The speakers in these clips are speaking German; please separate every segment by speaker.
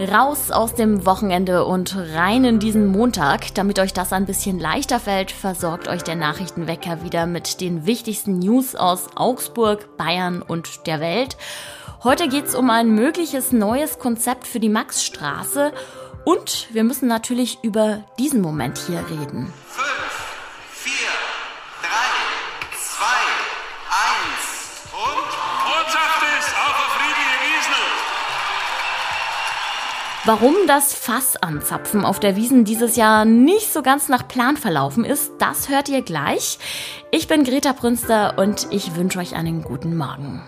Speaker 1: Raus aus dem Wochenende und rein in diesen Montag. Damit euch das ein bisschen leichter fällt, versorgt euch der Nachrichtenwecker wieder mit den wichtigsten News aus Augsburg, Bayern und der Welt. Heute geht's um ein mögliches neues Konzept für die Maxstraße und wir müssen natürlich über diesen Moment hier reden. Warum das Fass anzapfen auf der Wiesen dieses Jahr nicht so ganz nach Plan verlaufen ist, das hört ihr gleich. Ich bin Greta Brünster und ich wünsche euch einen guten Morgen.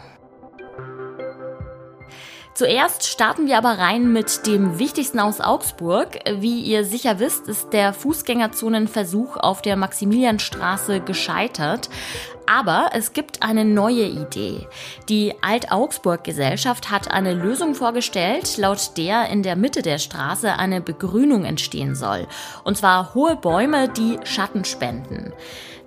Speaker 1: Zuerst starten wir aber rein mit dem Wichtigsten aus Augsburg. Wie ihr sicher wisst, ist der Fußgängerzonenversuch auf der Maximilianstraße gescheitert. Aber es gibt eine neue Idee. Die Alt-Augsburg-Gesellschaft hat eine Lösung vorgestellt, laut der in der Mitte der Straße eine Begrünung entstehen soll. Und zwar hohe Bäume, die Schatten spenden.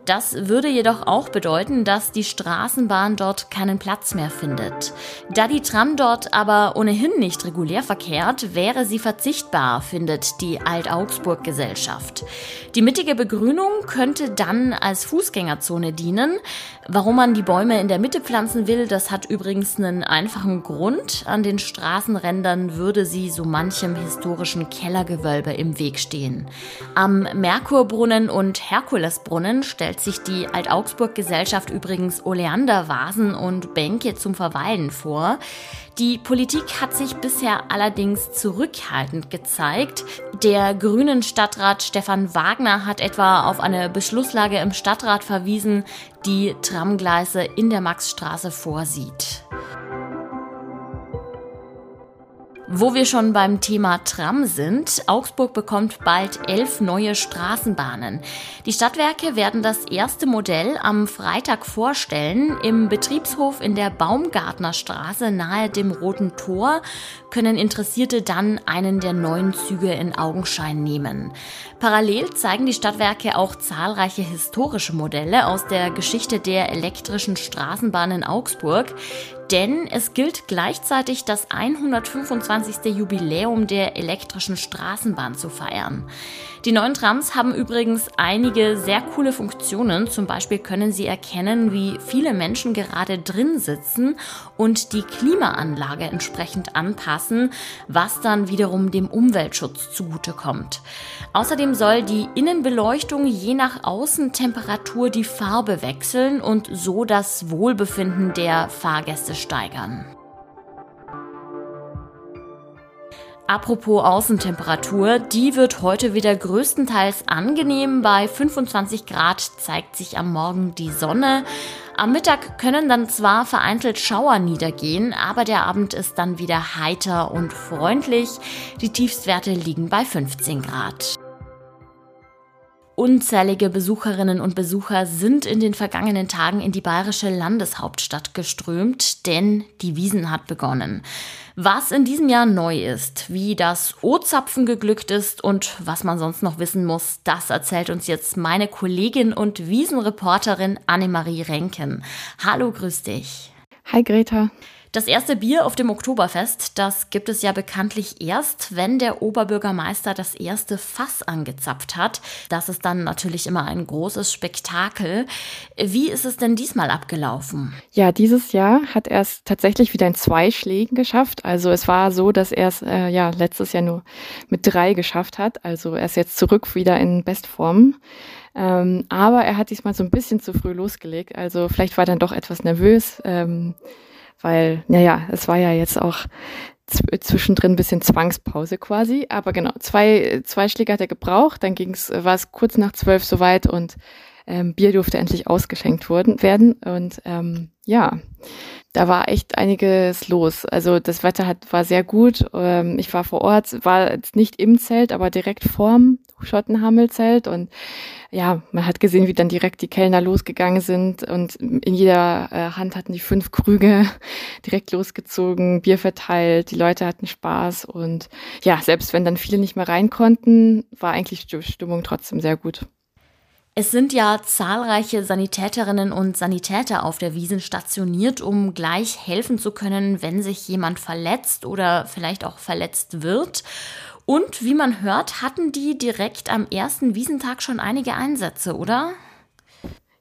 Speaker 1: Das würde jedoch auch bedeuten, dass die Straßenbahn dort keinen Platz mehr findet. Da die Tram dort aber ohnehin nicht regulär verkehrt, wäre sie verzichtbar, findet die Alt-Augsburg-Gesellschaft. Die mittige Begrünung könnte dann als Fußgängerzone dienen. Warum man die Bäume in der Mitte pflanzen will, das hat übrigens einen einfachen Grund. An den Straßenrändern würde sie so manchem historischen Kellergewölbe im Weg stehen. Am Merkurbrunnen und Herkulesbrunnen stellt sich die Alt-Augsburg-Gesellschaft übrigens Oleandervasen und Bänke zum Verweilen vor. Die Politik hat sich bisher allerdings zurückhaltend gezeigt. Der grünen Stadtrat Stefan Wagner hat etwa auf eine Beschlusslage im Stadtrat verwiesen, die Tramgleise in der Maxstraße vorsieht. Wo wir schon beim Thema Tram sind, Augsburg bekommt bald elf neue Straßenbahnen. Die Stadtwerke werden das erste Modell am Freitag vorstellen. Im Betriebshof in der Baumgartnerstraße nahe dem Roten Tor können Interessierte dann einen der neuen Züge in Augenschein nehmen. Parallel zeigen die Stadtwerke auch zahlreiche historische Modelle aus der Geschichte der elektrischen Straßenbahn in Augsburg denn es gilt gleichzeitig das 125. Jubiläum der elektrischen Straßenbahn zu feiern. Die neuen Trams haben übrigens einige sehr coole Funktionen. Zum Beispiel können sie erkennen, wie viele Menschen gerade drin sitzen und die Klimaanlage entsprechend anpassen, was dann wiederum dem Umweltschutz zugutekommt. Außerdem soll die Innenbeleuchtung je nach Außentemperatur die Farbe wechseln und so das Wohlbefinden der Fahrgäste steigern. Apropos Außentemperatur, die wird heute wieder größtenteils angenehm. Bei 25 Grad zeigt sich am Morgen die Sonne. Am Mittag können dann zwar vereinzelt Schauer niedergehen, aber der Abend ist dann wieder heiter und freundlich. Die Tiefstwerte liegen bei 15 Grad. Unzählige Besucherinnen und Besucher sind in den vergangenen Tagen in die bayerische Landeshauptstadt geströmt, denn die Wiesen hat begonnen. Was in diesem Jahr neu ist, wie das O-Zapfen geglückt ist und was man sonst noch wissen muss, das erzählt uns jetzt meine Kollegin und Wiesenreporterin Annemarie Renken. Hallo, grüß dich.
Speaker 2: Hi Greta.
Speaker 1: Das erste Bier auf dem Oktoberfest, das gibt es ja bekanntlich erst, wenn der Oberbürgermeister das erste Fass angezapft hat. Das ist dann natürlich immer ein großes Spektakel. Wie ist es denn diesmal abgelaufen?
Speaker 2: Ja, dieses Jahr hat er es tatsächlich wieder in zwei Schlägen geschafft. Also es war so, dass er es äh, ja letztes Jahr nur mit drei geschafft hat. Also er ist jetzt zurück wieder in Bestform. Ähm, aber er hat diesmal so ein bisschen zu früh losgelegt. Also vielleicht war er dann doch etwas nervös. Ähm, weil, naja, es war ja jetzt auch zwischendrin ein bisschen Zwangspause quasi. Aber genau, zwei, zwei Schläge hat er gebraucht, dann ging's, war es kurz nach zwölf soweit und ähm, Bier durfte endlich ausgeschenkt worden, werden. Und ähm, ja, da war echt einiges los. Also das Wetter hat, war sehr gut. Ähm, ich war vor Ort, war jetzt nicht im Zelt, aber direkt vorm Schottenhammelzelt und ja, man hat gesehen, wie dann direkt die Kellner losgegangen sind und in jeder äh, Hand hatten die fünf Krüge direkt losgezogen, Bier verteilt, die Leute hatten Spaß und ja, selbst wenn dann viele nicht mehr rein konnten, war eigentlich die Stimmung trotzdem sehr gut.
Speaker 1: Es sind ja zahlreiche Sanitäterinnen und Sanitäter auf der Wiesen stationiert, um gleich helfen zu können, wenn sich jemand verletzt oder vielleicht auch verletzt wird. Und wie man hört, hatten die direkt am ersten Wiesentag schon einige Einsätze, oder?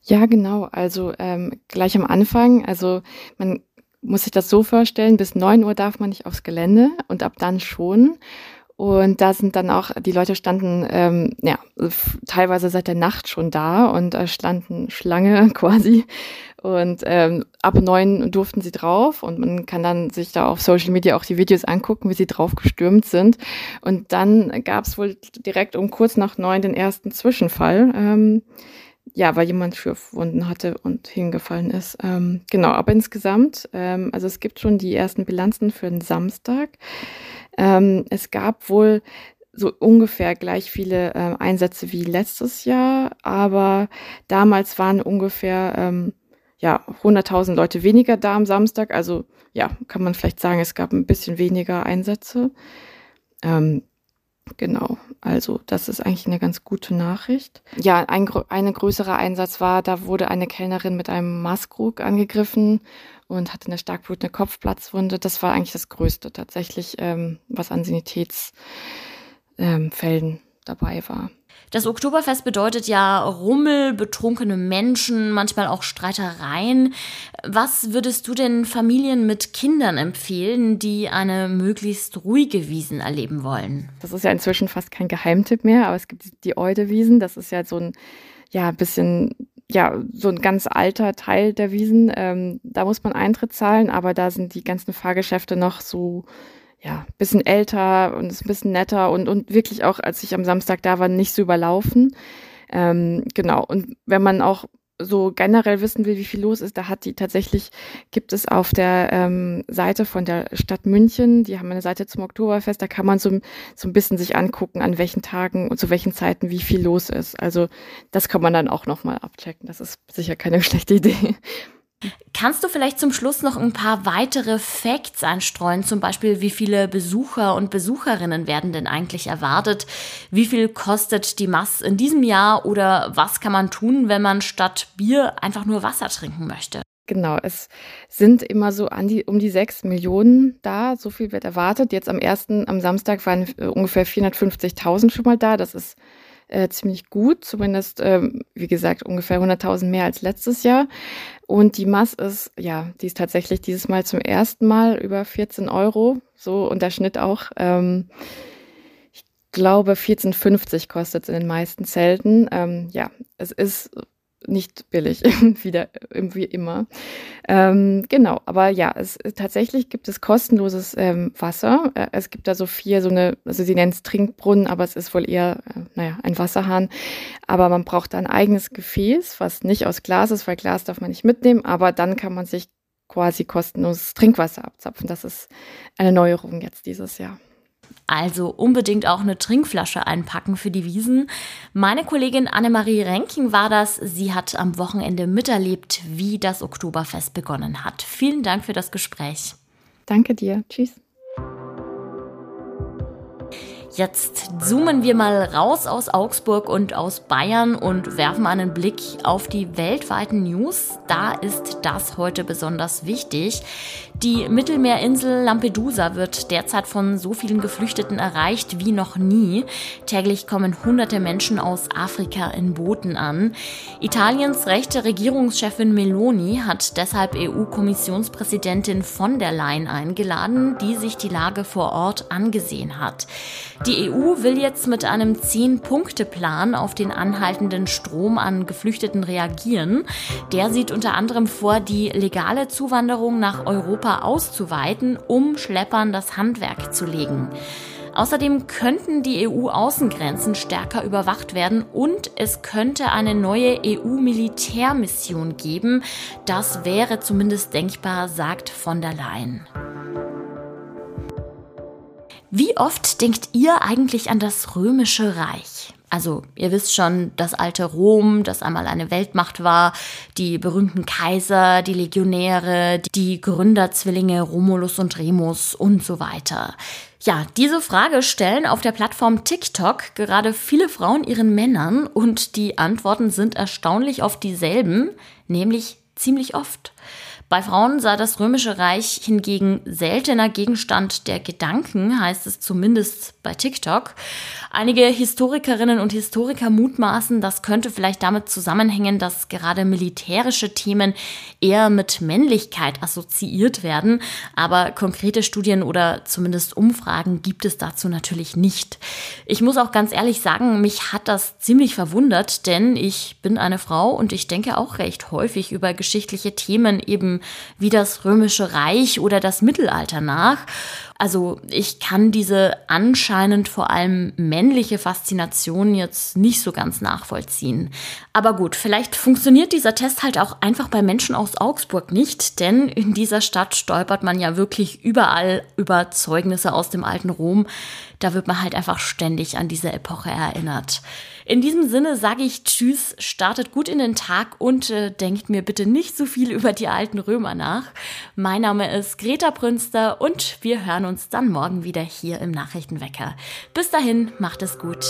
Speaker 2: Ja, genau. Also ähm, gleich am Anfang. Also man muss sich das so vorstellen, bis neun Uhr darf man nicht aufs Gelände und ab dann schon. Und da sind dann auch, die Leute standen ähm, ja teilweise seit der Nacht schon da und äh, standen Schlange quasi. Und ähm, ab neun durften sie drauf und man kann dann sich da auf Social Media auch die Videos angucken, wie sie drauf gestürmt sind. Und dann gab es wohl direkt um kurz nach neun den ersten Zwischenfall. Ähm, ja, weil jemand Schürfwunden hatte und hingefallen ist. Ähm, genau, aber insgesamt, ähm, also es gibt schon die ersten Bilanzen für den Samstag. Ähm, es gab wohl so ungefähr gleich viele äh, Einsätze wie letztes Jahr, aber damals waren ungefähr ähm, ja 100.000 Leute weniger da am Samstag. Also ja, kann man vielleicht sagen, es gab ein bisschen weniger Einsätze. Ähm, Genau, also das ist eigentlich eine ganz gute Nachricht. Ja, ein eine größere Einsatz war, da wurde eine Kellnerin mit einem Maskrug angegriffen und hatte eine stark blutende Kopfplatzwunde. Das war eigentlich das Größte tatsächlich, ähm, was an Sanitätsfällen ähm, dabei war.
Speaker 1: Das Oktoberfest bedeutet ja Rummel, betrunkene Menschen, manchmal auch Streitereien. Was würdest du denn Familien mit Kindern empfehlen, die eine möglichst ruhige Wiesen erleben wollen?
Speaker 2: Das ist ja inzwischen fast kein Geheimtipp mehr, aber es gibt die Eude-Wiesen. Das ist ja so ein, ja, bisschen ja, so ein ganz alter Teil der Wiesen. Ähm, da muss man Eintritt zahlen, aber da sind die ganzen Fahrgeschäfte noch so ja, bisschen älter und ist ein bisschen netter und, und wirklich auch, als ich am Samstag da war, nicht so überlaufen. Ähm, genau. Und wenn man auch so generell wissen will, wie viel los ist, da hat die tatsächlich, gibt es auf der ähm, Seite von der Stadt München, die haben eine Seite zum Oktoberfest, da kann man so, so ein bisschen sich angucken, an welchen Tagen und zu welchen Zeiten wie viel los ist. Also das kann man dann auch nochmal abchecken. Das ist sicher keine schlechte Idee.
Speaker 1: Kannst du vielleicht zum Schluss noch ein paar weitere Facts einstreuen? Zum Beispiel, wie viele Besucher und Besucherinnen werden denn eigentlich erwartet? Wie viel kostet die Mass in diesem Jahr? Oder was kann man tun, wenn man statt Bier einfach nur Wasser trinken möchte?
Speaker 2: Genau, es sind immer so die, um die sechs Millionen da. So viel wird erwartet. Jetzt am ersten, am Samstag waren ungefähr 450.000 schon mal da. Das ist äh, ziemlich gut, zumindest, ähm, wie gesagt, ungefähr 100.000 mehr als letztes Jahr. Und die Mass ist, ja, die ist tatsächlich dieses Mal zum ersten Mal über 14 Euro, so und der Schnitt auch. Ähm, ich glaube, 14,50 kostet es in den meisten Zelten. Ähm, ja, es ist nicht billig, wieder wie immer. Ähm, genau, aber ja, es tatsächlich gibt es kostenloses ähm, Wasser. Äh, es gibt da so vier, so eine, also sie nennen es Trinkbrunnen, aber es ist wohl eher, äh, naja, ein Wasserhahn. Aber man braucht ein eigenes Gefäß, was nicht aus Glas ist, weil Glas darf man nicht mitnehmen, aber dann kann man sich quasi kostenloses Trinkwasser abzapfen. Das ist eine Neuerung jetzt dieses Jahr.
Speaker 1: Also unbedingt auch eine Trinkflasche einpacken für die Wiesen. Meine Kollegin Annemarie Renking war das. Sie hat am Wochenende miterlebt, wie das Oktoberfest begonnen hat. Vielen Dank für das Gespräch.
Speaker 2: Danke dir. Tschüss.
Speaker 1: Jetzt zoomen wir mal raus aus Augsburg und aus Bayern und werfen einen Blick auf die weltweiten News. Da ist das heute besonders wichtig. Die Mittelmeerinsel Lampedusa wird derzeit von so vielen Geflüchteten erreicht wie noch nie. Täglich kommen hunderte Menschen aus Afrika in Booten an. Italiens rechte Regierungschefin Meloni hat deshalb EU-Kommissionspräsidentin von der Leyen eingeladen, die sich die Lage vor Ort angesehen hat. Die EU will jetzt mit einem Zehn-Punkte-Plan auf den anhaltenden Strom an Geflüchteten reagieren. Der sieht unter anderem vor, die legale Zuwanderung nach Europa auszuweiten, um Schleppern das Handwerk zu legen. Außerdem könnten die EU-Außengrenzen stärker überwacht werden und es könnte eine neue EU-Militärmission geben. Das wäre zumindest denkbar, sagt von der Leyen. Wie oft denkt ihr eigentlich an das römische Reich? Also ihr wisst schon, das alte Rom, das einmal eine Weltmacht war, die berühmten Kaiser, die Legionäre, die Gründerzwillinge Romulus und Remus und so weiter. Ja, diese Frage stellen auf der Plattform TikTok gerade viele Frauen ihren Männern und die Antworten sind erstaunlich oft dieselben, nämlich ziemlich oft. Bei Frauen sei das Römische Reich hingegen seltener Gegenstand der Gedanken, heißt es zumindest bei TikTok. Einige Historikerinnen und Historiker mutmaßen, das könnte vielleicht damit zusammenhängen, dass gerade militärische Themen eher mit Männlichkeit assoziiert werden, aber konkrete Studien oder zumindest Umfragen gibt es dazu natürlich nicht. Ich muss auch ganz ehrlich sagen, mich hat das ziemlich verwundert, denn ich bin eine Frau und ich denke auch recht häufig über geschichtliche Themen eben wie das römische Reich oder das Mittelalter nach. Also ich kann diese anscheinend vor allem männliche Faszination jetzt nicht so ganz nachvollziehen. Aber gut, vielleicht funktioniert dieser Test halt auch einfach bei Menschen aus Augsburg nicht, denn in dieser Stadt stolpert man ja wirklich überall über Zeugnisse aus dem alten Rom. Da wird man halt einfach ständig an diese Epoche erinnert. In diesem Sinne sage ich Tschüss, startet gut in den Tag und äh, denkt mir bitte nicht so viel über die alten Römer nach. Mein Name ist Greta Brünster und wir hören uns dann morgen wieder hier im Nachrichtenwecker. Bis dahin, macht es gut.